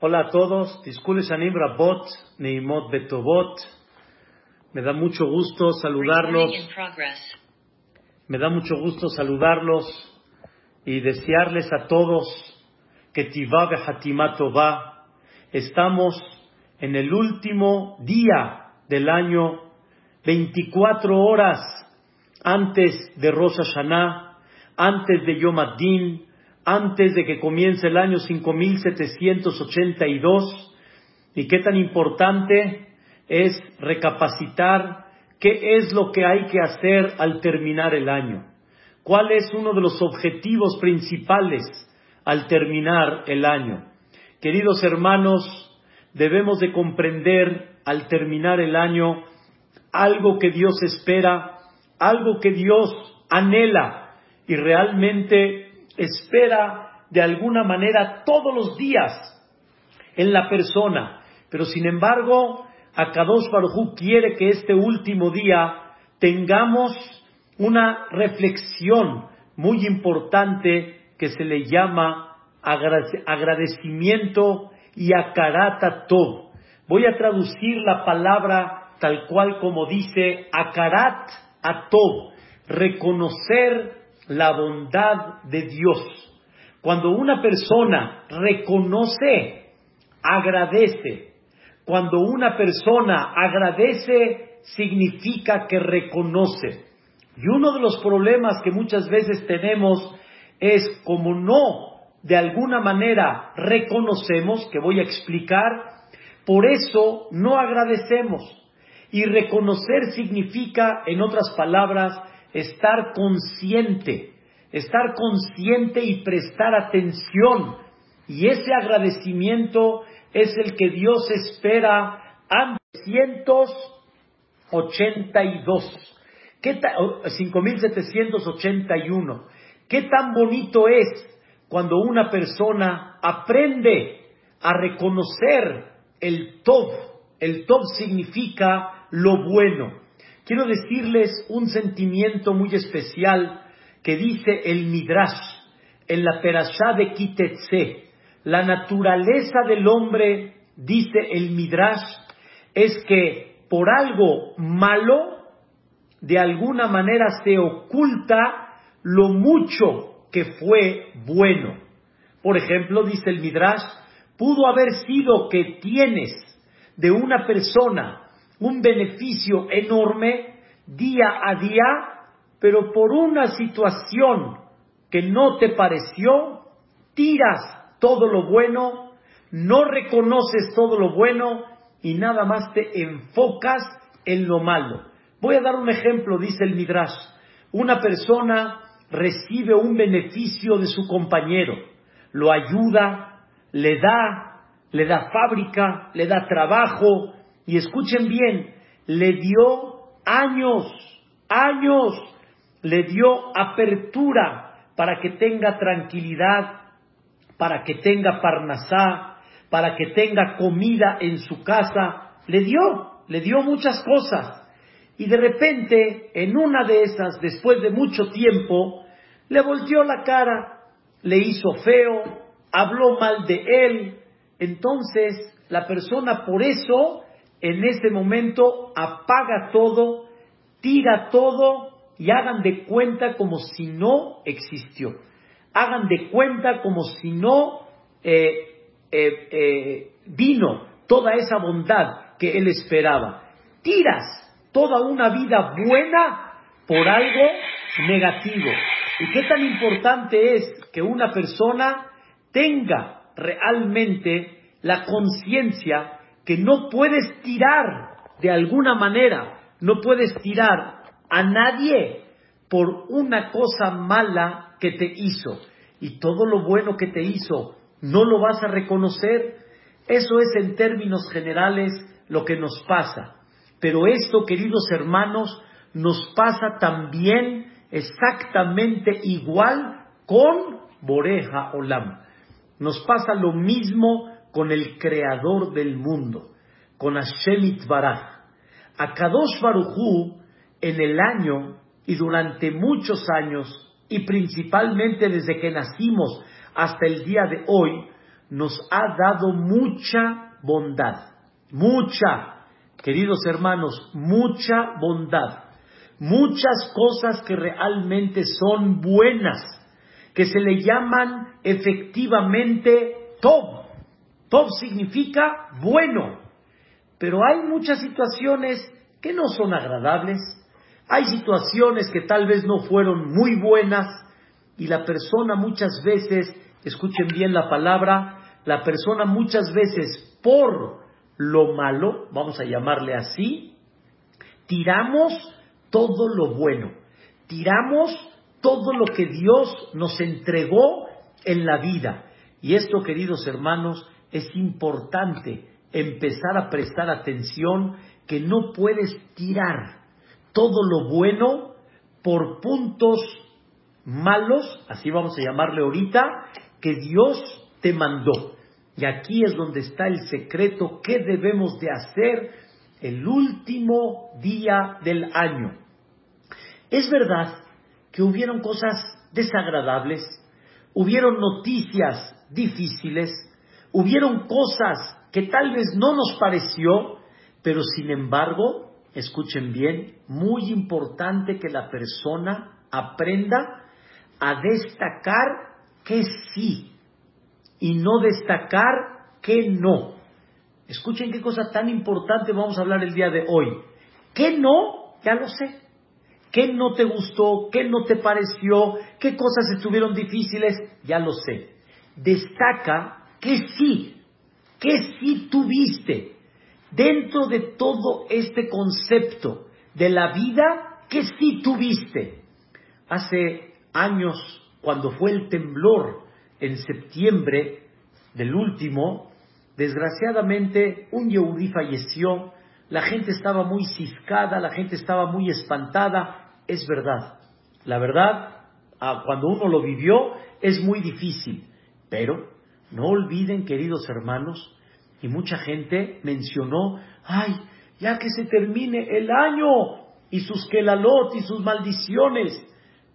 Hola a todos, Shanim Rabot, Neimot Betobot. Me da mucho gusto saludarlos. Me da mucho gusto saludarlos y desearles a todos que Tivá Hatimá Estamos en el último día del año, 24 horas antes de Rosh Hashanah, antes de Yom Adin, antes de que comience el año 5782 y qué tan importante es recapacitar qué es lo que hay que hacer al terminar el año, cuál es uno de los objetivos principales al terminar el año. Queridos hermanos, debemos de comprender al terminar el año algo que Dios espera, algo que Dios anhela y realmente espera de alguna manera todos los días en la persona. Pero sin embargo, Akadosh Baruj quiere que este último día tengamos una reflexión muy importante que se le llama agradecimiento y akarata todo. Voy a traducir la palabra tal cual como dice akarat a todo, reconocer la bondad de Dios. Cuando una persona reconoce, agradece. Cuando una persona agradece, significa que reconoce. Y uno de los problemas que muchas veces tenemos es como no de alguna manera reconocemos, que voy a explicar, por eso no agradecemos. Y reconocer significa, en otras palabras, estar consciente, estar consciente y prestar atención. Y ese agradecimiento es el que Dios espera a 5.782. ¿Qué 5.781. ¿Qué tan bonito es cuando una persona aprende a reconocer el top? El top significa lo bueno. Quiero decirles un sentimiento muy especial que dice el Midrash en la Perashá de Kitetse. La naturaleza del hombre, dice el Midrash, es que por algo malo, de alguna manera se oculta lo mucho que fue bueno. Por ejemplo, dice el Midrash, pudo haber sido que tienes de una persona un beneficio enorme día a día, pero por una situación que no te pareció, tiras todo lo bueno, no reconoces todo lo bueno y nada más te enfocas en lo malo. Voy a dar un ejemplo, dice el Midrash. Una persona recibe un beneficio de su compañero, lo ayuda, le da, le da fábrica, le da trabajo, y escuchen bien, le dio años, años, le dio apertura para que tenga tranquilidad, para que tenga parnasá, para que tenga comida en su casa, le dio, le dio muchas cosas. Y de repente, en una de esas, después de mucho tiempo, le volteó la cara, le hizo feo, habló mal de él. Entonces, la persona por eso en ese momento apaga todo, tira todo y hagan de cuenta como si no existió. Hagan de cuenta como si no eh, eh, eh, vino toda esa bondad que él esperaba. Tiras toda una vida buena por algo negativo. ¿Y qué tan importante es que una persona tenga realmente la conciencia que no puedes tirar de alguna manera, no puedes tirar a nadie por una cosa mala que te hizo. Y todo lo bueno que te hizo, ¿no lo vas a reconocer? Eso es en términos generales lo que nos pasa. Pero esto, queridos hermanos, nos pasa también exactamente igual con Boreja Olam. Nos pasa lo mismo con el creador del mundo, con Hashem Itbaraj. A Kadosh Barujú, en el año y durante muchos años, y principalmente desde que nacimos hasta el día de hoy, nos ha dado mucha bondad, mucha, queridos hermanos, mucha bondad, muchas cosas que realmente son buenas, que se le llaman efectivamente top. Top significa bueno, pero hay muchas situaciones que no son agradables, hay situaciones que tal vez no fueron muy buenas y la persona muchas veces, escuchen bien la palabra, la persona muchas veces por lo malo, vamos a llamarle así, tiramos todo lo bueno, tiramos todo lo que Dios nos entregó en la vida. Y esto, queridos hermanos, es importante empezar a prestar atención que no puedes tirar todo lo bueno por puntos malos, así vamos a llamarle ahorita, que Dios te mandó. Y aquí es donde está el secreto que debemos de hacer el último día del año. Es verdad que hubieron cosas desagradables, hubieron noticias difíciles, hubieron cosas que tal vez no nos pareció, pero sin embargo, escuchen bien, muy importante que la persona aprenda a destacar que sí y no destacar que no. Escuchen qué cosa tan importante vamos a hablar el día de hoy. ¿Qué no? Ya lo sé. ¿Qué no te gustó? ¿Qué no te pareció? ¿Qué cosas estuvieron difíciles? Ya lo sé. Destaca que sí, que sí tuviste dentro de todo este concepto de la vida que sí tuviste. Hace años, cuando fue el temblor en septiembre del último, desgraciadamente un Yehudí falleció, la gente estaba muy ciscada, la gente estaba muy espantada, es verdad. La verdad, cuando uno lo vivió, es muy difícil, pero no olviden, queridos hermanos, y mucha gente mencionó, ay, ya que se termine el año y sus kelalot y sus maldiciones.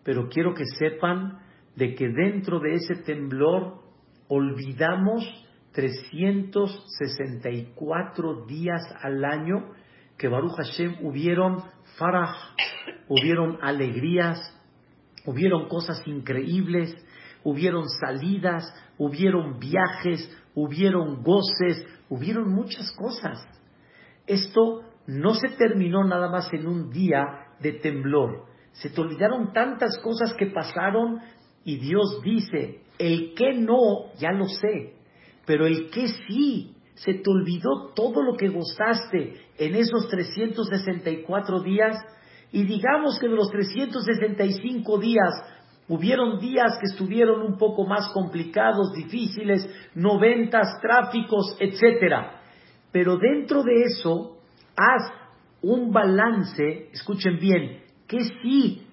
Pero quiero que sepan de que dentro de ese temblor olvidamos 364 días al año que Baruch Hashem hubieron farah, hubieron alegrías, hubieron cosas increíbles, hubieron salidas, hubieron viajes, hubieron goces, hubieron muchas cosas. Esto no se terminó nada más en un día de temblor. Se te olvidaron tantas cosas que pasaron y Dios dice, el que no, ya lo sé, pero el que sí, se te olvidó todo lo que gozaste en esos 364 días y digamos que de los 365 días Hubieron días que estuvieron un poco más complicados, difíciles, noventas, tráficos, etcétera. Pero dentro de eso, haz un balance, escuchen bien, que sí,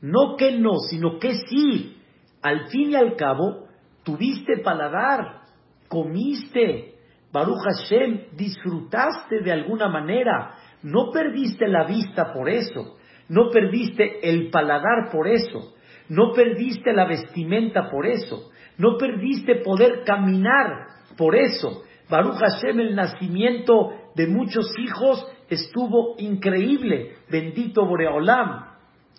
no que no, sino que sí, al fin y al cabo, tuviste paladar, comiste, Baruch Hashem, disfrutaste de alguna manera, no perdiste la vista por eso, no perdiste el paladar por eso, no perdiste la vestimenta por eso. No perdiste poder caminar por eso. Baruch Hashem, el nacimiento de muchos hijos estuvo increíble. Bendito Boreolam.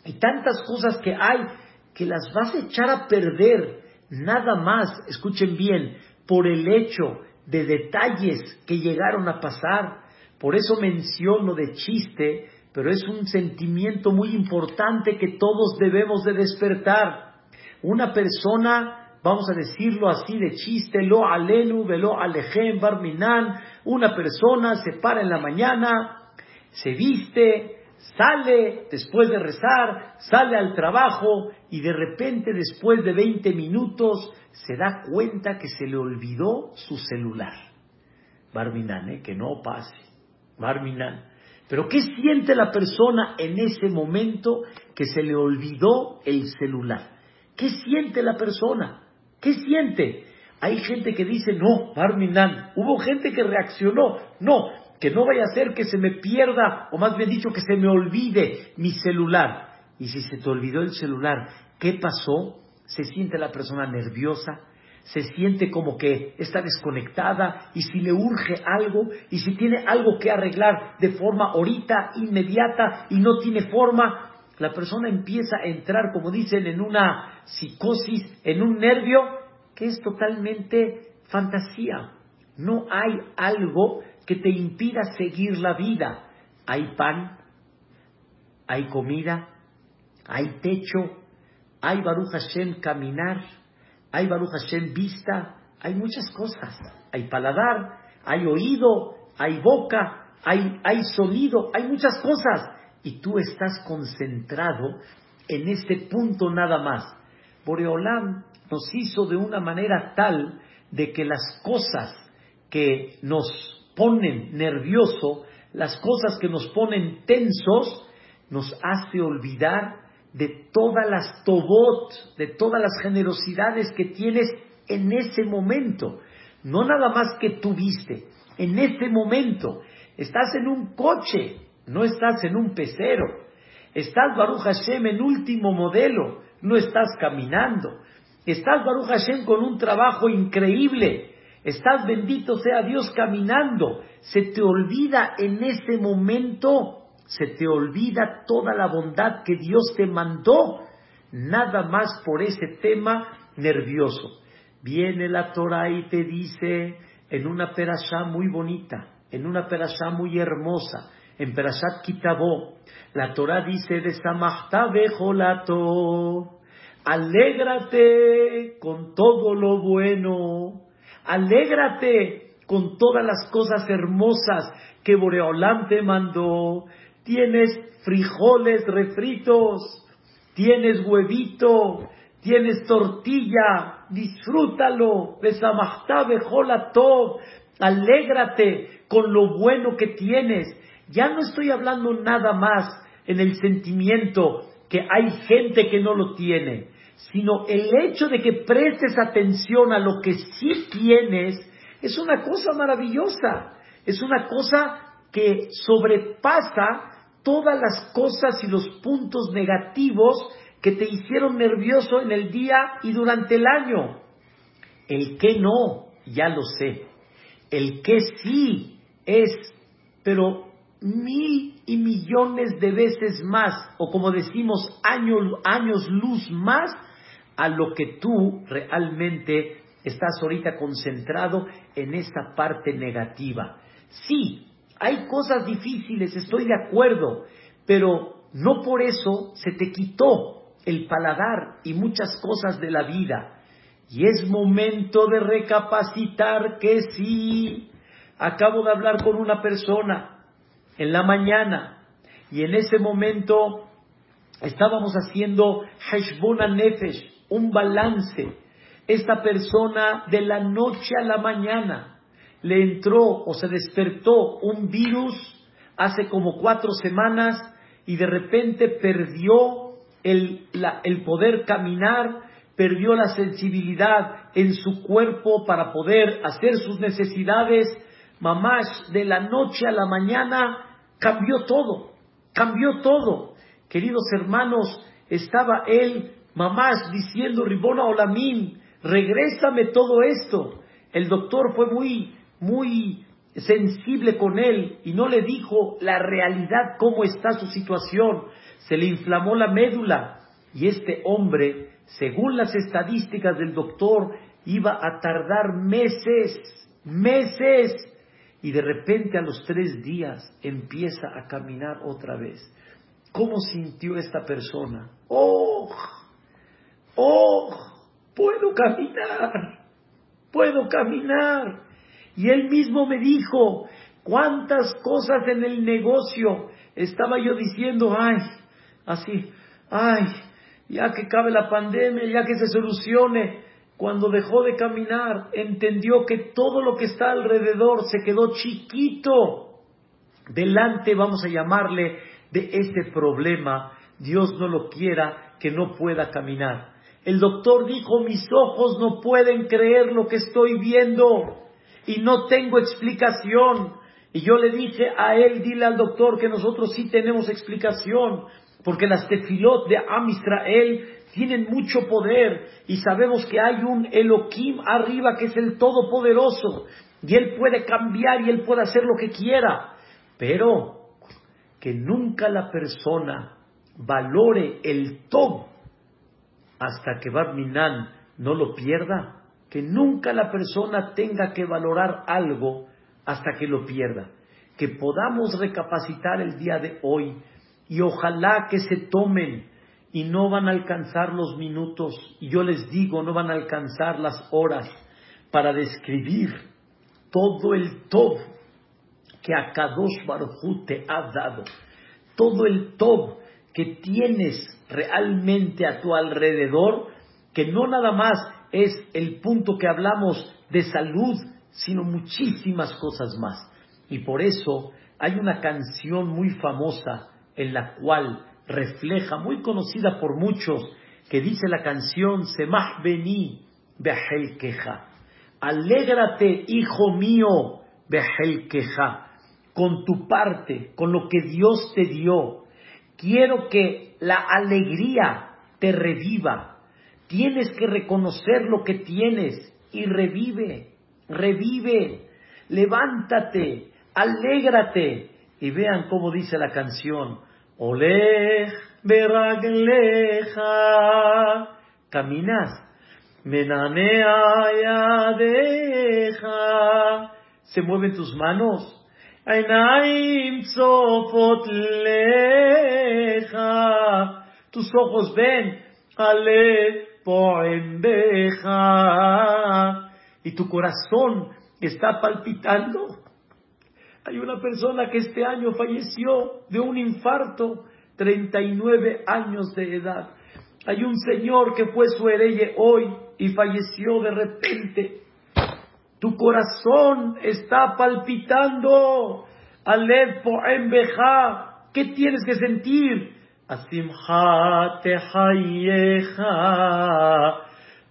Y tantas cosas que hay que las vas a echar a perder nada más, escuchen bien, por el hecho de detalles que llegaron a pasar. Por eso menciono de chiste pero es un sentimiento muy importante que todos debemos de despertar. Una persona, vamos a decirlo así de chiste, lo alenu, velo alejem, barminan, una persona se para en la mañana, se viste, sale después de rezar, sale al trabajo y de repente después de 20 minutos se da cuenta que se le olvidó su celular. Barminan, ¿eh? que no pase. Barminan. Pero ¿qué siente la persona en ese momento que se le olvidó el celular? ¿Qué siente la persona? ¿Qué siente? Hay gente que dice, no, Barminan. Hubo gente que reaccionó, no, que no vaya a ser que se me pierda, o más bien dicho, que se me olvide mi celular. Y si se te olvidó el celular, ¿qué pasó? Se siente la persona nerviosa, se siente como que está desconectada y si le urge algo y si tiene algo que arreglar de forma ahorita, inmediata y no tiene forma, la persona empieza a entrar, como dicen, en una psicosis, en un nervio que es totalmente fantasía. No hay algo que te impida seguir la vida. Hay pan, hay comida, hay techo, hay Baruch Hashem caminar, hay Baruch Hashem vista, hay muchas cosas. Hay paladar, hay oído, hay boca, hay, hay sonido, hay muchas cosas. Y tú estás concentrado en este punto nada más. Boreolam nos hizo de una manera tal de que las cosas que nos ponen nervioso, las cosas que nos ponen tensos, nos hace olvidar de todas las tobot, de todas las generosidades que tienes en ese momento. No nada más que tuviste, en ese momento. Estás en un coche, no estás en un pecero. Estás, Baruch Hashem, en último modelo, no estás caminando. Estás, Baruch Hashem, con un trabajo increíble. Estás, bendito sea Dios, caminando. Se te olvida en ese momento se te olvida toda la bondad que Dios te mandó, nada más por ese tema nervioso. Viene la Torah y te dice en una perashá muy bonita, en una perashá muy hermosa, en Perashat Kitabó, la Torah dice de Jolato, alégrate con todo lo bueno, alégrate con todas las cosas hermosas que Boreolam te mandó, tienes frijoles refritos, tienes huevito, tienes tortilla, disfrútalo, alégrate con lo bueno que tienes. Ya no estoy hablando nada más en el sentimiento que hay gente que no lo tiene, sino el hecho de que prestes atención a lo que sí tienes es una cosa maravillosa, es una cosa que sobrepasa todas las cosas y los puntos negativos que te hicieron nervioso en el día y durante el año. El que no, ya lo sé. El que sí es, pero mil y millones de veces más, o como decimos, años, años luz más, a lo que tú realmente estás ahorita concentrado en esta parte negativa. Sí, hay cosas difíciles, estoy de acuerdo, pero no por eso se te quitó el paladar y muchas cosas de la vida. Y es momento de recapacitar que sí. Acabo de hablar con una persona en la mañana y en ese momento estábamos haciendo Heshbona Nefesh, un balance. Esta persona de la noche a la mañana le entró o se despertó un virus hace como cuatro semanas y de repente perdió el, el poder caminar, perdió la sensibilidad en su cuerpo para poder hacer sus necesidades. Mamás, de la noche a la mañana cambió todo, cambió todo. Queridos hermanos, estaba él, mamás, diciendo, Ribona Olamín, regrésame todo esto. El doctor fue muy muy sensible con él y no le dijo la realidad, cómo está su situación. Se le inflamó la médula y este hombre, según las estadísticas del doctor, iba a tardar meses, meses. Y de repente a los tres días empieza a caminar otra vez. ¿Cómo sintió esta persona? ¡Oh! ¡Oh! Puedo caminar. Puedo caminar. Y él mismo me dijo, cuántas cosas en el negocio estaba yo diciendo, ay, así, ay, ya que cabe la pandemia, ya que se solucione. Cuando dejó de caminar, entendió que todo lo que está alrededor se quedó chiquito. Delante, vamos a llamarle, de este problema. Dios no lo quiera que no pueda caminar. El doctor dijo, mis ojos no pueden creer lo que estoy viendo y no tengo explicación. Y yo le dije a él, dile al doctor que nosotros sí tenemos explicación, porque las tefilot de Am Israel tienen mucho poder y sabemos que hay un Elohim arriba que es el Todopoderoso y Él puede cambiar y Él puede hacer lo que quiera, pero que nunca la persona valore el todo hasta que Barminan no lo pierda, que nunca la persona tenga que valorar algo hasta que lo pierda, que podamos recapacitar el día de hoy y ojalá que se tomen y no van a alcanzar los minutos, y yo les digo, no van a alcanzar las horas para describir todo el todo que Akadosh Baruj te ha dado, todo el todo que tienes realmente a tu alrededor, que no nada más es el punto que hablamos de salud, sino muchísimas cosas más. Y por eso hay una canción muy famosa en la cual refleja, muy conocida por muchos, que dice la canción Semah Beni Behel Queja. Alégrate, hijo mío, Behel Queja, con tu parte, con lo que Dios te dio. Quiero que la alegría te reviva. Tienes que reconocer lo que tienes y revive, revive, levántate, alégrate. Y vean cómo dice la canción, Olej beragleja, caminas, menanea deja, se mueven tus manos, Ainaim tus ojos ven, ale poembeja, y tu corazón está palpitando. Hay una persona que este año falleció de un infarto, 39 años de edad. Hay un señor que fue su hereje hoy y falleció de repente. Tu corazón está palpitando. Alev Beja. ¿Qué tienes que sentir?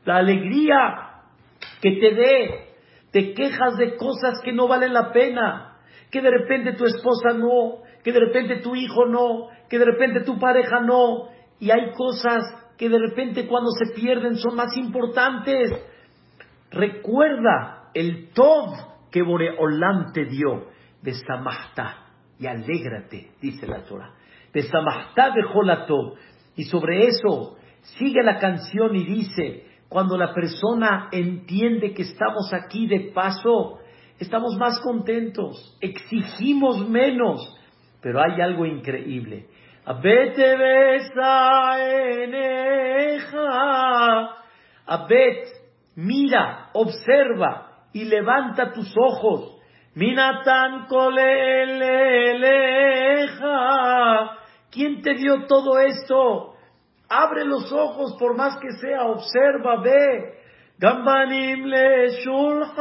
La alegría que te dé. Te quejas de cosas que no valen la pena que de repente tu esposa no, que de repente tu hijo no, que de repente tu pareja no, y hay cosas que de repente cuando se pierden son más importantes. Recuerda el Tov que Boreolam te dio, de Samahta, y alégrate, dice la Torah, Y sobre eso sigue la canción y dice, cuando la persona entiende que estamos aquí de paso, estamos más contentos, exigimos menos, pero hay algo increíble. Abete besa Abet, mira, observa y levanta tus ojos. Minatan koleleja. ¿Quién te dio todo esto? Abre los ojos por más que sea, observa, ve. Gambanim le shulhaneja.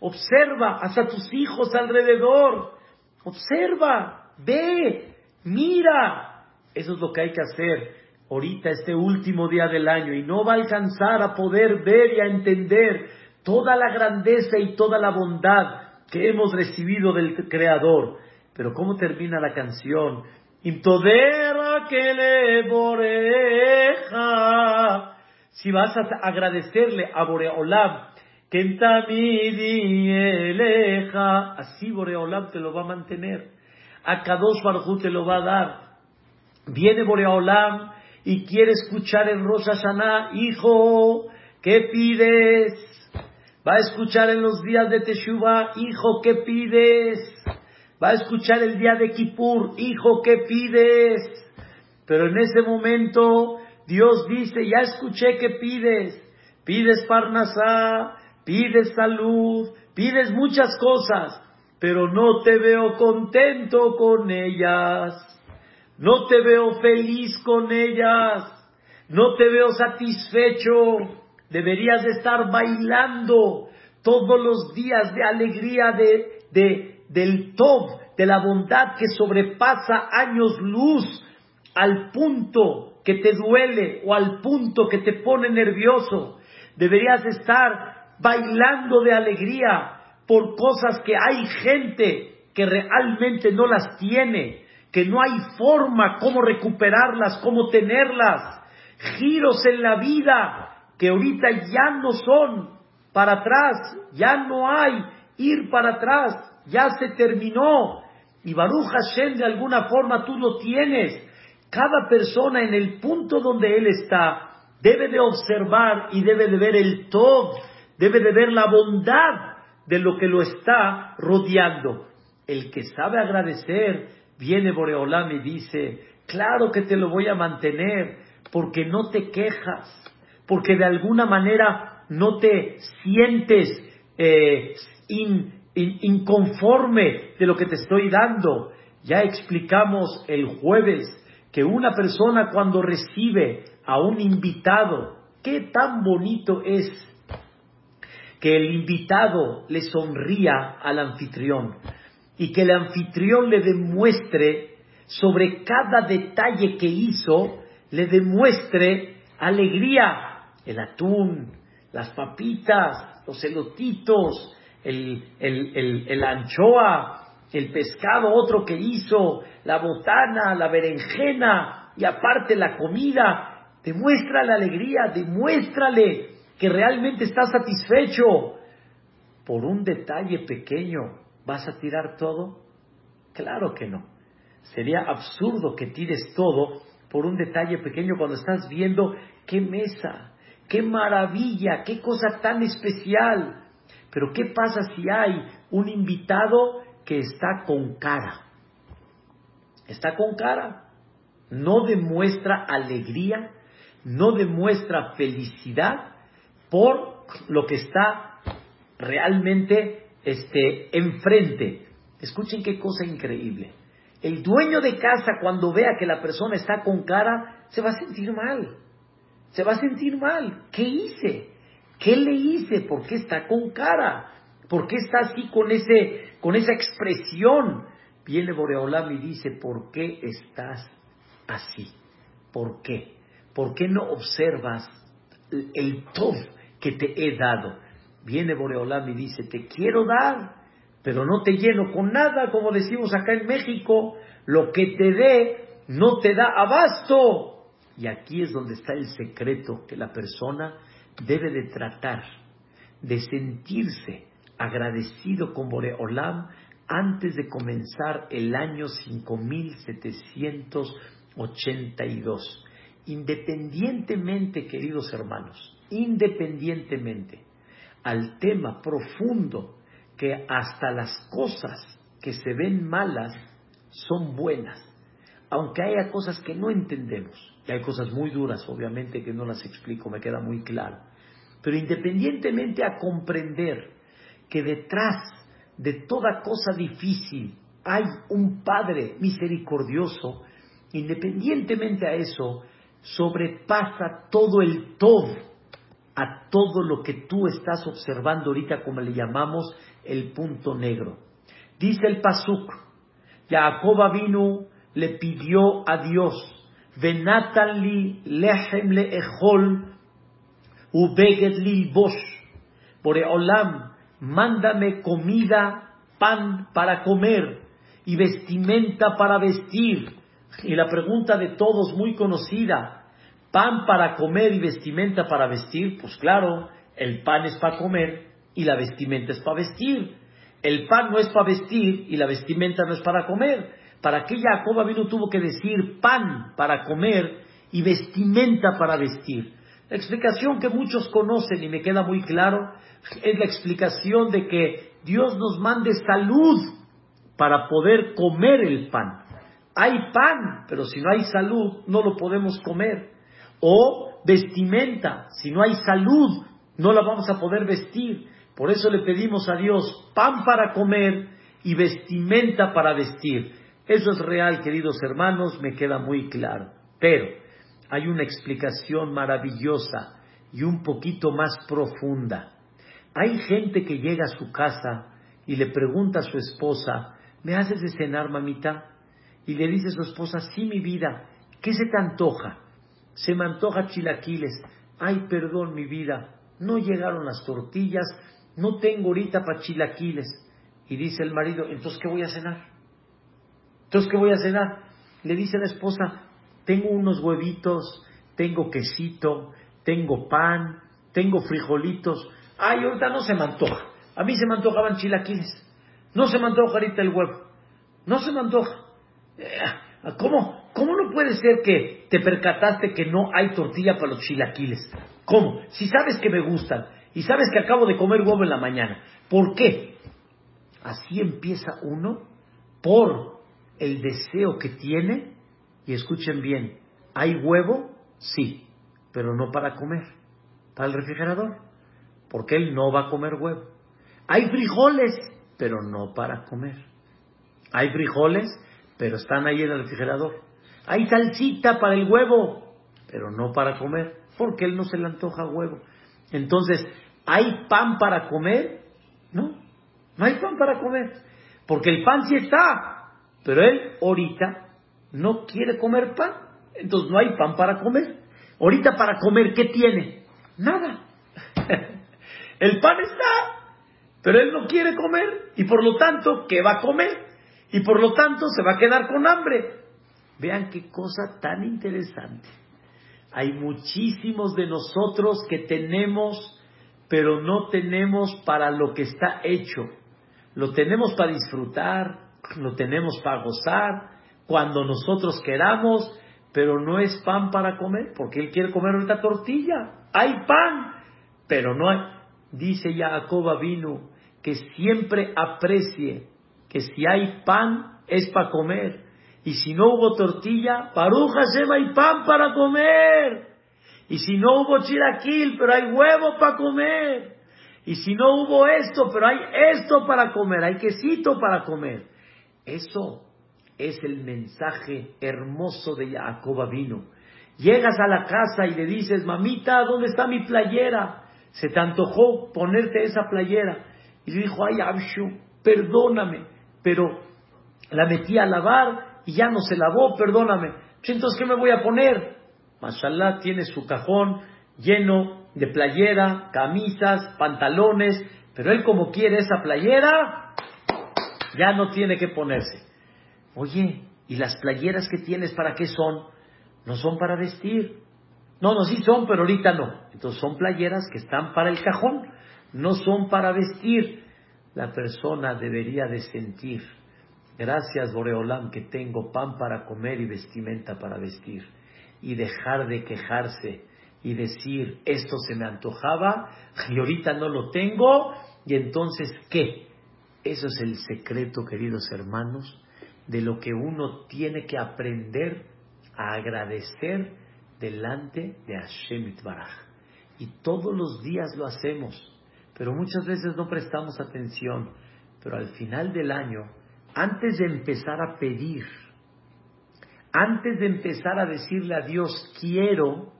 Observa hasta tus hijos alrededor. Observa, ve, mira. Eso es lo que hay que hacer ahorita, este último día del año. Y no va a alcanzar a poder ver y a entender toda la grandeza y toda la bondad que hemos recibido del Creador. Pero ¿cómo termina la canción? Imtodera que le boreja si vas a agradecerle a Boreolam, que en eleja, así Boreolam te lo va a mantener. A Kadosh Barjú te lo va a dar. Viene Boreolam y quiere escuchar en Rosh Hashanah, hijo, ¿qué pides? Va a escuchar en los días de Teshuvah, hijo, ¿qué pides? Va a escuchar el día de Kippur, hijo, ¿qué pides? Pero en ese momento Dios dice, ya escuché que pides, pides parnasá, pides salud, pides muchas cosas, pero no te veo contento con ellas, no te veo feliz con ellas, no te veo satisfecho, deberías estar bailando todos los días de alegría de, de, del top, de la bondad que sobrepasa años luz al punto que te duele o al punto que te pone nervioso. Deberías estar bailando de alegría por cosas que hay gente que realmente no las tiene, que no hay forma cómo recuperarlas, cómo tenerlas, giros en la vida que ahorita ya no son para atrás, ya no hay ir para atrás, ya se terminó. Y Baruch Hashem de alguna forma tú lo tienes. Cada persona en el punto donde él está debe de observar y debe de ver el todo, debe de ver la bondad de lo que lo está rodeando. El que sabe agradecer, viene Boreolam y dice, claro que te lo voy a mantener, porque no te quejas, porque de alguna manera no te sientes eh, inconforme de lo que te estoy dando. Ya explicamos el jueves que una persona cuando recibe a un invitado, qué tan bonito es que el invitado le sonría al anfitrión y que el anfitrión le demuestre sobre cada detalle que hizo, le demuestre alegría, el atún, las papitas, los elotitos, el, el, anchoa, el pescado, otro que hizo, la botana, la berenjena y aparte la comida. Demuéstrale la alegría, demuéstrale que realmente estás satisfecho. Por un detalle pequeño, ¿vas a tirar todo? Claro que no. Sería absurdo que tires todo por un detalle pequeño cuando estás viendo qué mesa, qué maravilla, qué cosa tan especial. Pero ¿qué pasa si hay un invitado que está con cara? Está con cara. No demuestra alegría, no demuestra felicidad por lo que está realmente este, enfrente. Escuchen qué cosa increíble. El dueño de casa cuando vea que la persona está con cara, se va a sentir mal se va a sentir mal. ¿Qué hice? ¿Qué le hice? ¿Por qué está con cara? ¿Por qué está así con, ese, con esa expresión? Viene Boreolam y dice, ¿por qué estás así? ¿Por qué? ¿Por qué no observas el top que te he dado? Viene Boreolam y dice, te quiero dar, pero no te lleno con nada, como decimos acá en México, lo que te dé no te da abasto. Y aquí es donde está el secreto que la persona debe de tratar, de sentirse agradecido con Boreolam antes de comenzar el año 5782. Independientemente, queridos hermanos, independientemente al tema profundo que hasta las cosas que se ven malas son buenas, aunque haya cosas que no entendemos, y hay cosas muy duras, obviamente, que no las explico, me queda muy claro, pero independientemente a comprender que detrás de toda cosa difícil hay un Padre misericordioso, independientemente a eso, sobrepasa todo el todo a todo lo que tú estás observando ahorita, como le llamamos el punto negro. Dice el Pasuk, Jacob vino le pidió a Dios, Venatali lehem le ejol, ubeged li Olam, mándame comida, pan para comer y vestimenta para vestir. Y la pregunta de todos muy conocida, pan para comer y vestimenta para vestir, pues claro, el pan es para comer y la vestimenta es para vestir. El pan no es para vestir y la vestimenta no es para comer. ¿Para qué Jacob vino tuvo que decir pan para comer y vestimenta para vestir? La explicación que muchos conocen y me queda muy claro es la explicación de que Dios nos mande salud para poder comer el pan. Hay pan, pero si no hay salud no lo podemos comer. O vestimenta, si no hay salud no la vamos a poder vestir. Por eso le pedimos a Dios pan para comer y vestimenta para vestir. Eso es real, queridos hermanos, me queda muy claro. Pero hay una explicación maravillosa y un poquito más profunda. Hay gente que llega a su casa y le pregunta a su esposa, ¿me haces de cenar, mamita? Y le dice a su esposa, sí, mi vida, ¿qué se te antoja? Se me antoja chilaquiles. Ay, perdón, mi vida, no llegaron las tortillas, no tengo ahorita para chilaquiles. Y dice el marido, entonces, ¿qué voy a cenar? Entonces, ¿qué voy a cenar? Le dice la esposa, tengo unos huevitos, tengo quesito, tengo pan, tengo frijolitos. Ay, ahorita no se me antoja. A mí se me antojaban chilaquiles. No se me antoja ahorita el huevo. No se me antoja. Eh, ¿Cómo, ¿Cómo no puede ser que te percataste que no hay tortilla para los chilaquiles? ¿Cómo? Si sabes que me gustan y sabes que acabo de comer huevo en la mañana. ¿Por qué? Así empieza uno por el deseo que tiene. Y escuchen bien, ¿hay huevo? Sí, pero no para comer, para el refrigerador, porque él no va a comer huevo. Hay frijoles, pero no para comer. Hay frijoles, pero están ahí en el refrigerador. Hay salsita para el huevo, pero no para comer, porque él no se le antoja huevo. Entonces, ¿hay pan para comer? No, no hay pan para comer, porque el pan sí está, pero él ahorita no quiere comer pan, entonces no hay pan para comer. Ahorita para comer, ¿qué tiene? Nada. el pan está, pero él no quiere comer y por lo tanto, ¿qué va a comer? Y por lo tanto se va a quedar con hambre. Vean qué cosa tan interesante. Hay muchísimos de nosotros que tenemos, pero no tenemos para lo que está hecho. Lo tenemos para disfrutar, lo tenemos para gozar, cuando nosotros queramos, pero no es pan para comer, porque él quiere comer ahorita tortilla. Hay pan, pero no hay. Dice Jacob vino que siempre aprecie que si hay pan es para comer. Y si no hubo tortilla, paruja Hashem hay pan para comer. Y si no hubo chilaquil, pero hay huevo para comer. Y si no hubo esto, pero hay esto para comer, hay quesito para comer. Eso es el mensaje hermoso de Jacob vino. Llegas a la casa y le dices, mamita, ¿dónde está mi playera? Se te antojó ponerte esa playera. Y le dijo, ay, Abshu, perdóname, pero la metí a lavar y ya no se lavó, perdóname. Pues, entonces, ¿qué me voy a poner? Mashallah tiene su cajón lleno de playera, camisas, pantalones, pero él como quiere esa playera, ya no tiene que ponerse. Oye, ¿y las playeras que tienes para qué son? No son para vestir. No, no, sí son, pero ahorita no. Entonces son playeras que están para el cajón, no son para vestir. La persona debería de sentir, gracias Boreolam que tengo pan para comer y vestimenta para vestir, y dejar de quejarse y decir, esto se me antojaba y ahorita no lo tengo, y entonces, ¿qué? Eso es el secreto, queridos hermanos, de lo que uno tiene que aprender a agradecer delante de Hashem Itbaraj. Y todos los días lo hacemos, pero muchas veces no prestamos atención. Pero al final del año, antes de empezar a pedir, antes de empezar a decirle a Dios, quiero,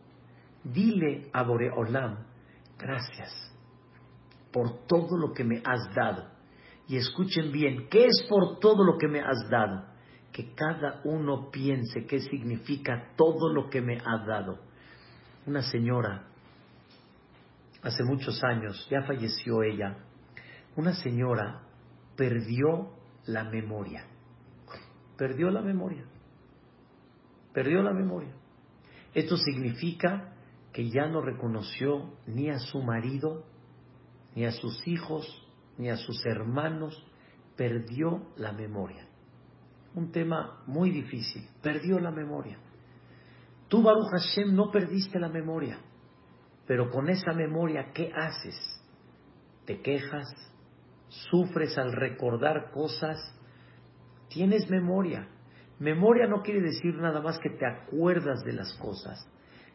dile a Boreolam, gracias por todo lo que me has dado y escuchen bien, ¿qué es por todo lo que me has dado? Que cada uno piense qué significa todo lo que me has dado. Una señora, hace muchos años, ya falleció ella, una señora perdió la memoria. Perdió la memoria. Perdió la memoria. Esto significa que ya no reconoció ni a su marido, ni a sus hijos, ni a sus hermanos, perdió la memoria. Un tema muy difícil, perdió la memoria. Tú, Baruch Hashem, no perdiste la memoria, pero con esa memoria, ¿qué haces? ¿Te quejas? ¿Sufres al recordar cosas? Tienes memoria. Memoria no quiere decir nada más que te acuerdas de las cosas.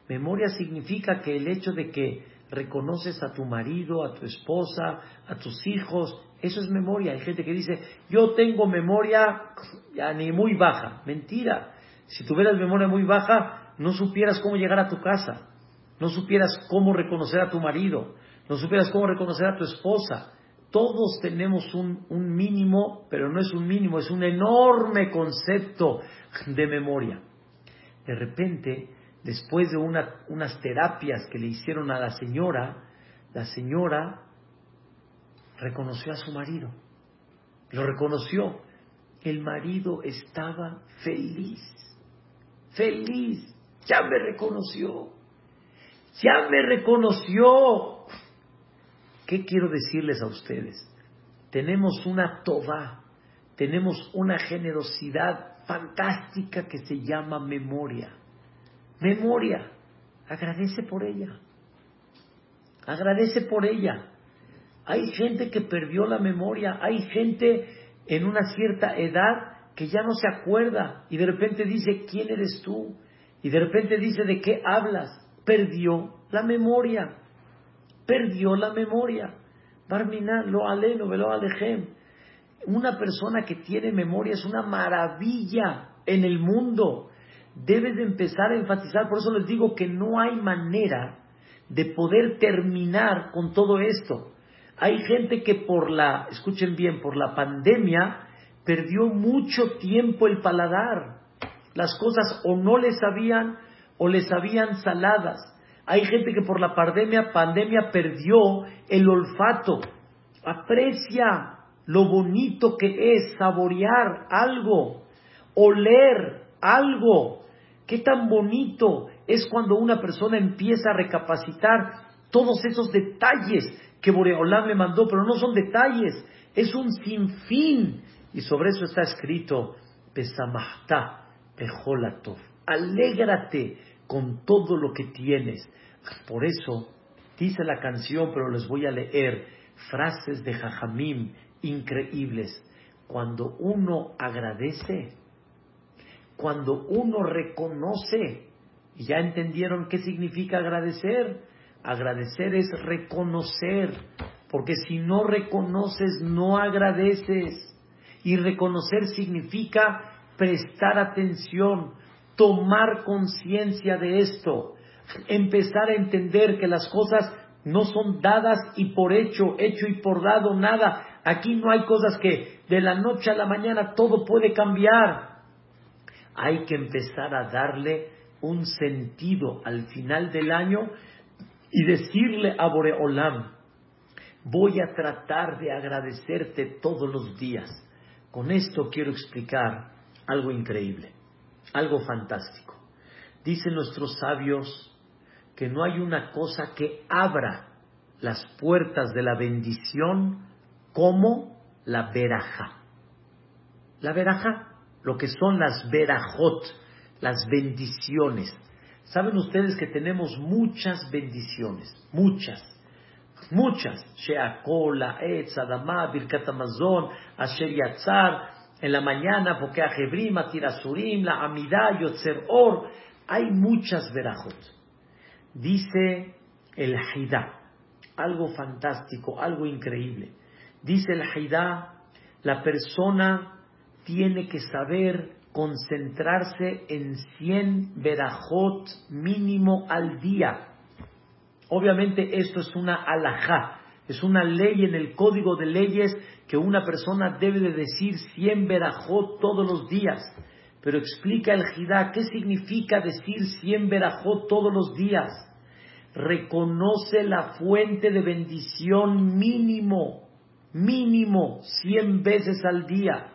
Memoria significa que el hecho de que reconoces a tu marido, a tu esposa, a tus hijos. Eso es memoria. Hay gente que dice, yo tengo memoria ya ni muy baja. Mentira. Si tuvieras memoria muy baja, no supieras cómo llegar a tu casa, no supieras cómo reconocer a tu marido, no supieras cómo reconocer a tu esposa. Todos tenemos un, un mínimo, pero no es un mínimo, es un enorme concepto de memoria. De repente, después de unas terapias que le hicieron a la señora, la señora reconoció a su marido, lo reconoció. el marido estaba feliz, feliz, ya me reconoció, ya me reconoció. ¿Qué quiero decirles a ustedes? Tenemos una toba, tenemos una generosidad fantástica que se llama memoria. Memoria, agradece por ella. Agradece por ella. Hay gente que perdió la memoria, hay gente en una cierta edad que ya no se acuerda y de repente dice, ¿quién eres tú? Y de repente dice, ¿de qué hablas? Perdió la memoria, perdió la memoria. Barmina, lo aleno, velo alejem. Una persona que tiene memoria es una maravilla en el mundo. Debes de empezar a enfatizar, por eso les digo que no hay manera de poder terminar con todo esto. Hay gente que por la, escuchen bien, por la pandemia perdió mucho tiempo el paladar. Las cosas o no les sabían o les sabían saladas. Hay gente que por la pandemia, pandemia perdió el olfato. Aprecia lo bonito que es saborear algo, oler algo. Qué tan bonito es cuando una persona empieza a recapacitar todos esos detalles que Boreolam le mandó, pero no son detalles, es un sinfín. Y sobre eso está escrito, Pesamahta, Pejolatov, alégrate con todo lo que tienes. Por eso dice la canción, pero les voy a leer frases de Jajamim increíbles. Cuando uno agradece, cuando uno reconoce, y ya entendieron qué significa agradecer. Agradecer es reconocer, porque si no reconoces, no agradeces. Y reconocer significa prestar atención, tomar conciencia de esto, empezar a entender que las cosas no son dadas y por hecho, hecho y por dado, nada. Aquí no hay cosas que de la noche a la mañana todo puede cambiar. Hay que empezar a darle un sentido al final del año y decirle a Boreolam, voy a tratar de agradecerte todos los días. Con esto quiero explicar algo increíble, algo fantástico. Dicen nuestros sabios que no hay una cosa que abra las puertas de la bendición como la veraja. La veraja, lo que son las verajot, las bendiciones. Saben ustedes que tenemos muchas bendiciones, muchas, muchas. Sheakola, Etz, Adama, Birkat Amazon, Asher Yatzar, en la mañana, porque Jebrim, Tirasurim, la Amidá, Yotzer Or, hay muchas verajot. Dice el Haidá, algo fantástico, algo increíble. Dice el Haidá, la persona tiene que saber concentrarse en 100 verajot mínimo al día. Obviamente esto es una alajá, es una ley en el código de leyes que una persona debe de decir 100 verajot todos los días. Pero explica el Jidá, ¿qué significa decir 100 verajot todos los días? Reconoce la fuente de bendición mínimo, mínimo 100 veces al día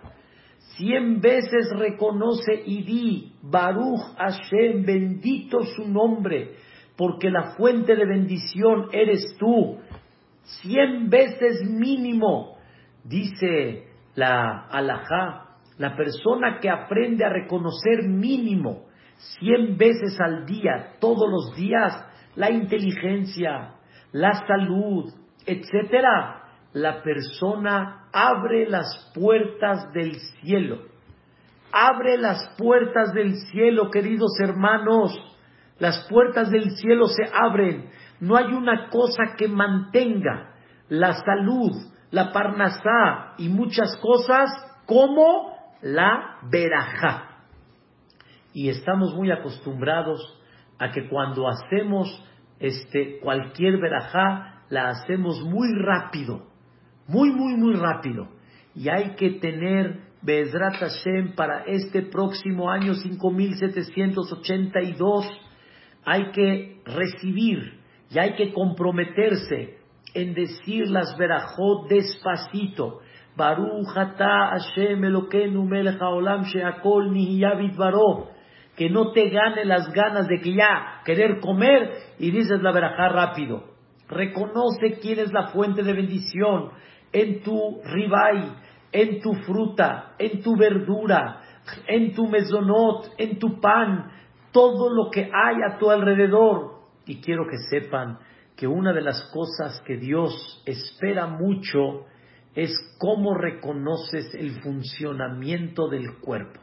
cien veces reconoce y di, Baruch Hashem, bendito su nombre, porque la fuente de bendición eres tú. Cien veces mínimo, dice la alajá, la persona que aprende a reconocer mínimo, cien veces al día, todos los días, la inteligencia, la salud, etcétera, la persona abre las puertas del cielo. Abre las puertas del cielo, queridos hermanos. Las puertas del cielo se abren. No hay una cosa que mantenga la salud, la parnasá y muchas cosas como la verajá. Y estamos muy acostumbrados a que cuando hacemos este, cualquier verajá, la hacemos muy rápido muy, muy, muy rápido. Y hay que tener Bezrat Hashem para este próximo año 5782. Hay que recibir y hay que comprometerse en decir las verajot despacito. Baruch Hashem Elokeinu Melech Haolam Sheakol. Que no te gane las ganas de que ya querer comer y dices la verajá rápido. Reconoce quién es la fuente de bendición en tu ribay, en tu fruta, en tu verdura, en tu mesonot, en tu pan, todo lo que hay a tu alrededor. Y quiero que sepan que una de las cosas que Dios espera mucho es cómo reconoces el funcionamiento del cuerpo.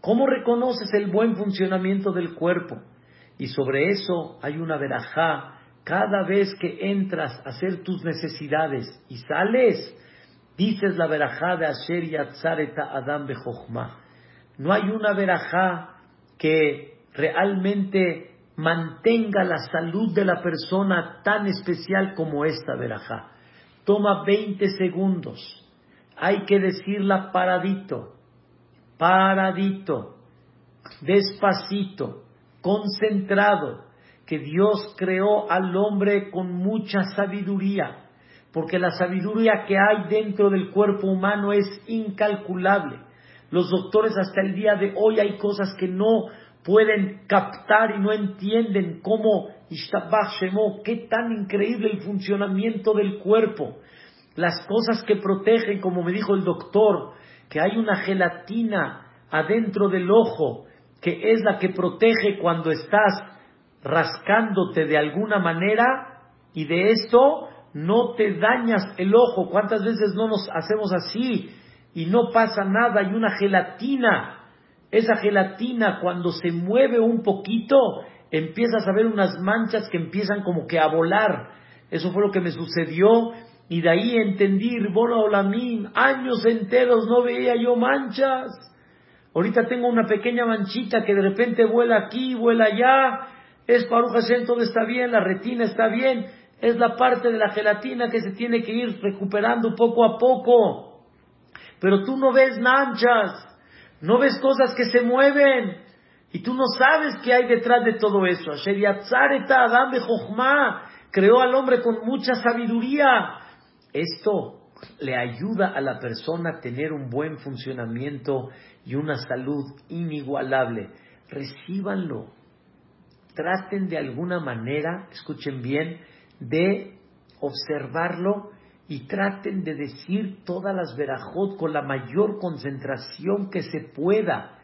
¿Cómo reconoces el buen funcionamiento del cuerpo? Y sobre eso hay una verajá. Cada vez que entras a hacer tus necesidades y sales, dices la verajá de Asher Yatzareta Adam Bejochma. No hay una verajá que realmente mantenga la salud de la persona tan especial como esta verajá. Toma 20 segundos. Hay que decirla paradito, paradito, despacito, concentrado, que Dios creó al hombre con mucha sabiduría, porque la sabiduría que hay dentro del cuerpo humano es incalculable. Los doctores hasta el día de hoy hay cosas que no pueden captar y no entienden cómo qué tan increíble el funcionamiento del cuerpo. Las cosas que protegen, como me dijo el doctor, que hay una gelatina adentro del ojo, que es la que protege cuando estás rascándote de alguna manera, y de esto no te dañas el ojo. ¿Cuántas veces no nos hacemos así y no pasa nada? Hay una gelatina. Esa gelatina cuando se mueve un poquito, empiezas a ver unas manchas que empiezan como que a volar. Eso fue lo que me sucedió y de ahí entendí, Bono Olamín, años enteros no veía yo manchas. Ahorita tengo una pequeña manchita que de repente vuela aquí, vuela allá. Es Baruch Hashem, todo está bien, la retina está bien. Es la parte de la gelatina que se tiene que ir recuperando poco a poco. Pero tú no ves manchas, no ves cosas que se mueven. Y tú no sabes qué hay detrás de todo eso. Asher Adam creó al hombre con mucha sabiduría. Esto le ayuda a la persona a tener un buen funcionamiento y una salud inigualable. Recíbanlo. Traten de alguna manera, escuchen bien, de observarlo y traten de decir todas las verajot con la mayor concentración que se pueda.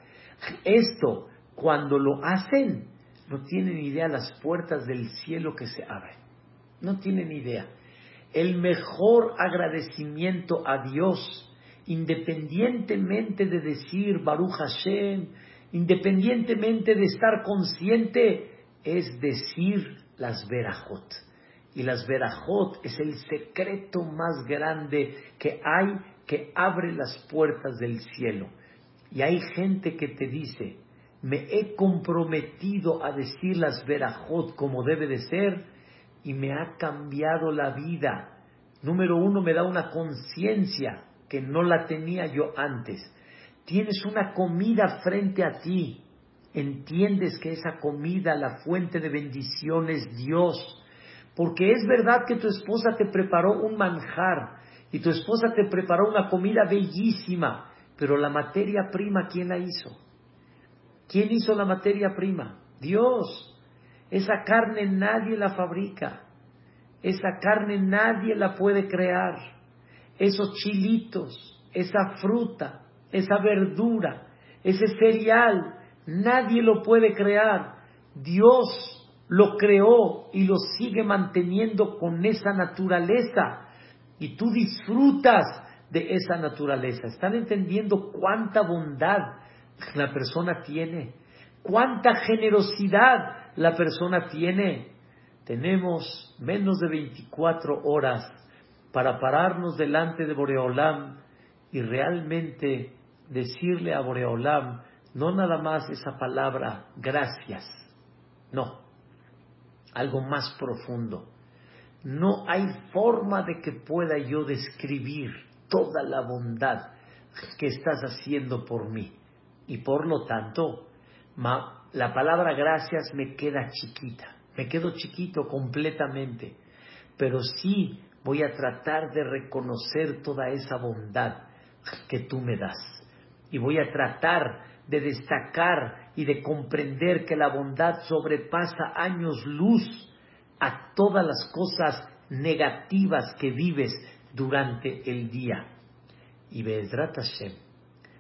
Esto cuando lo hacen, no tienen idea las puertas del cielo que se abren. No tienen idea. El mejor agradecimiento a Dios, independientemente de decir Baruch Hashem, independientemente de estar consciente, es decir las verajot. Y las verajot es el secreto más grande que hay que abre las puertas del cielo. Y hay gente que te dice, me he comprometido a decir las verajot como debe de ser y me ha cambiado la vida. Número uno, me da una conciencia que no la tenía yo antes. Tienes una comida frente a ti. Entiendes que esa comida, la fuente de bendición es Dios. Porque es verdad que tu esposa te preparó un manjar y tu esposa te preparó una comida bellísima, pero la materia prima, ¿quién la hizo? ¿Quién hizo la materia prima? Dios. Esa carne nadie la fabrica. Esa carne nadie la puede crear. Esos chilitos, esa fruta, esa verdura, ese cereal, nadie lo puede crear. Dios lo creó y lo sigue manteniendo con esa naturaleza. Y tú disfrutas de esa naturaleza. ¿Están entendiendo cuánta bondad la persona tiene, cuánta generosidad la persona tiene. Tenemos menos de 24 horas para pararnos delante de Boreolam y realmente decirle a Boreolam no nada más esa palabra gracias, no, algo más profundo. No hay forma de que pueda yo describir toda la bondad que estás haciendo por mí. Y por lo tanto, la palabra gracias me queda chiquita, me quedo chiquito completamente. Pero sí voy a tratar de reconocer toda esa bondad que tú me das. Y voy a tratar de destacar y de comprender que la bondad sobrepasa años luz a todas las cosas negativas que vives durante el día. Y Be'ezrat Hashem,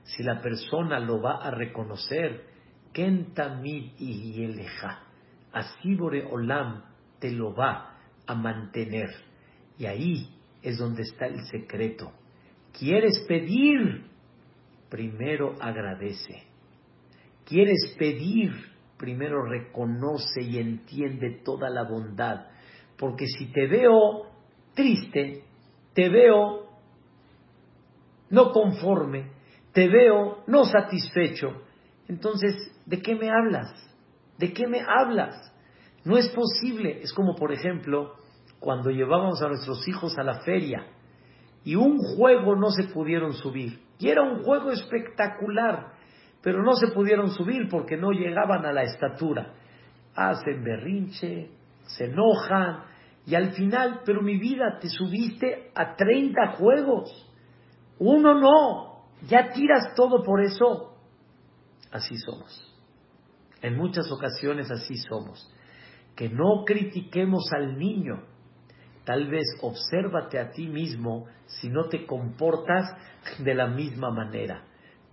si la persona lo va a reconocer, Kentamid y Eleja, así Olam te lo va a mantener. Y ahí es donde está el secreto. ¿Quieres pedir? Primero agradece. ¿Quieres pedir? Primero reconoce y entiende toda la bondad. Porque si te veo triste, te veo no conforme, te veo no satisfecho, entonces, ¿de qué me hablas? ¿De qué me hablas? No es posible. Es como, por ejemplo, cuando llevábamos a nuestros hijos a la feria y un juego no se pudieron subir. Y era un juego espectacular, pero no se pudieron subir porque no llegaban a la estatura. Hacen berrinche, se enojan y al final, pero mi vida, te subiste a 30 juegos. Uno no, ya tiras todo por eso. Así somos. En muchas ocasiones así somos. Que no critiquemos al niño. Tal vez obsérvate a ti mismo si no te comportas de la misma manera.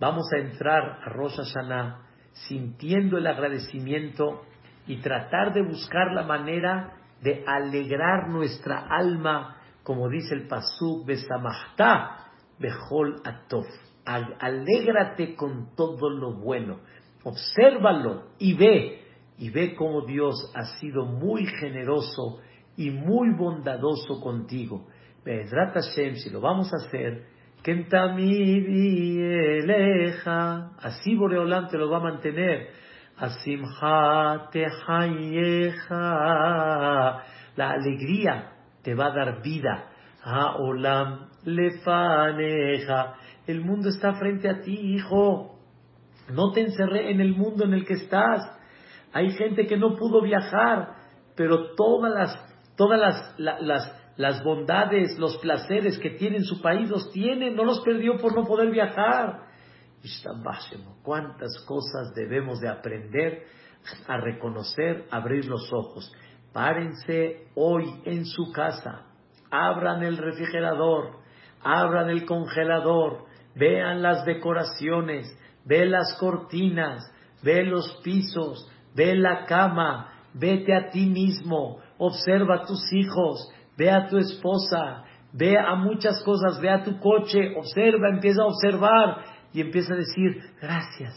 Vamos a entrar a Rosh Hashanah sintiendo el agradecimiento y tratar de buscar la manera de alegrar nuestra alma, como dice el Pasuk Besamachta Behol Atof. Alégrate con todo lo bueno, obsérvalo y ve, y ve cómo Dios ha sido muy generoso y muy bondadoso contigo. Hashem, si lo vamos a hacer, así Boreolam te lo va a mantener. La alegría te va a dar vida. Haolam lefaneja. El mundo está frente a ti, hijo. No te encerré en el mundo en el que estás. Hay gente que no pudo viajar, pero todas las, todas las, las, las bondades, los placeres que tiene en su país los tiene, no los perdió por no poder viajar. Cuántas cosas debemos de aprender a reconocer, abrir los ojos. Párense hoy en su casa, abran el refrigerador, abran el congelador, vean las decoraciones, ve las cortinas, ve los pisos, ve la cama, vete a ti mismo, observa a tus hijos, ve a tu esposa, ve a muchas cosas, ve a tu coche, observa, empieza a observar y empieza a decir gracias,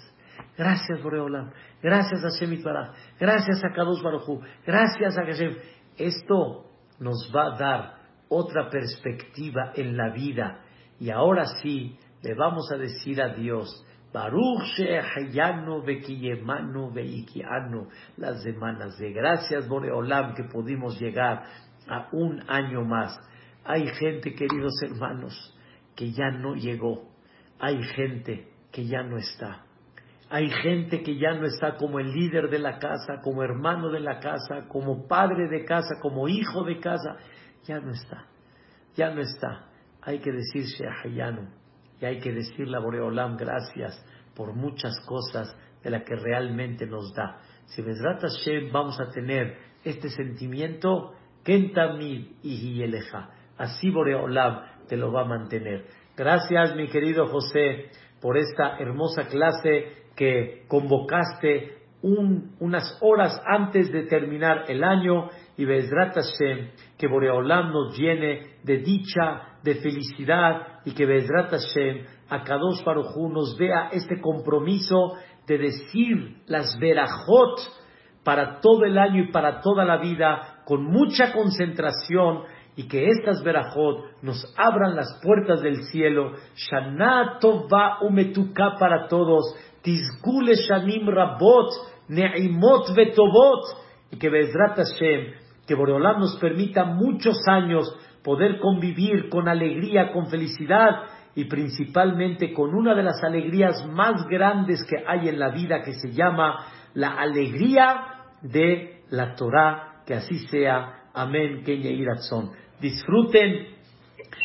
gracias Boreolam, gracias a Shemit gracias a Kadosh Baruchu, gracias a Hashem. Esto nos va a dar otra perspectiva en la vida y ahora sí le vamos a decir a Dios, Baruch Shehayanu Bekiyemanu Beikianu, las semanas de gracias Boreolam que pudimos llegar a un año más. Hay gente, queridos hermanos, que ya no llegó. Hay gente que ya no está. Hay gente que ya no está como el líder de la casa, como hermano de la casa, como padre de casa, como hijo de casa. Ya no está. Ya no está. Hay que decir Shehayanu y hay que decirle a Boreolam gracias por muchas cosas de las que realmente nos da. Si Bezrat Hashem vamos a tener este sentimiento, Kentamid y. Así Boreolam te lo va a mantener. Gracias, mi querido José, por esta hermosa clase que convocaste unas horas antes de terminar el año y Bezrat Hashem, que Boreolam nos llene de dicha, de felicidad y que Bezrat Hashem, a Kadosh Barujú nos vea este compromiso de decir las verajot para todo el año y para toda la vida con mucha concentración y que estas verajot nos abran las puertas del cielo. Shana tova umetuka para todos. Tizkule shanim rabot, ne'imot vetobot. Y que Bezrat Hashem, que Boreolam nos permita muchos años poder convivir con alegría, con felicidad y principalmente con una de las alegrías más grandes que hay en la vida que se llama la alegría de la Torah, que así sea. Amén. Kenya disfruten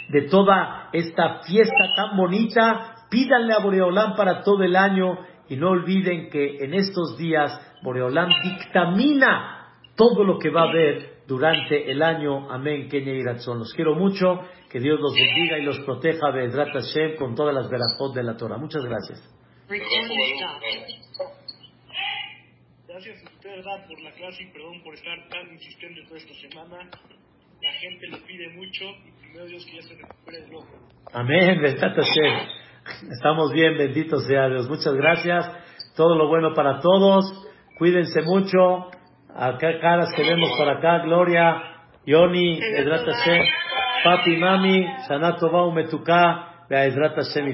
de toda esta fiesta tan bonita, pídanle a Boreolán para todo el año y no olviden que en estos días Boreolán dictamina todo lo que va a haber durante el año. Amén, Kenia y Ratzon. Los quiero mucho, que Dios los bendiga y los proteja, Bedrat Hashem, con todas las verajot de la Torah. Muchas gracias. Gracias a usted, ¿verdad? por la clase y perdón por estar tan insistente toda esta semana. La gente le pide mucho y primero Dios que ya se recupere de loco. Amén, Bedrat Hashem. Estamos bien, bendito sea Dios. Muchas gracias. Todo lo bueno para todos. Cuídense mucho. Acá caras que vemos por acá. Gloria, Yoni, Edrat Hashem, Papi, Mami, Sanato Bau Metuká, Be'edrat Hashem.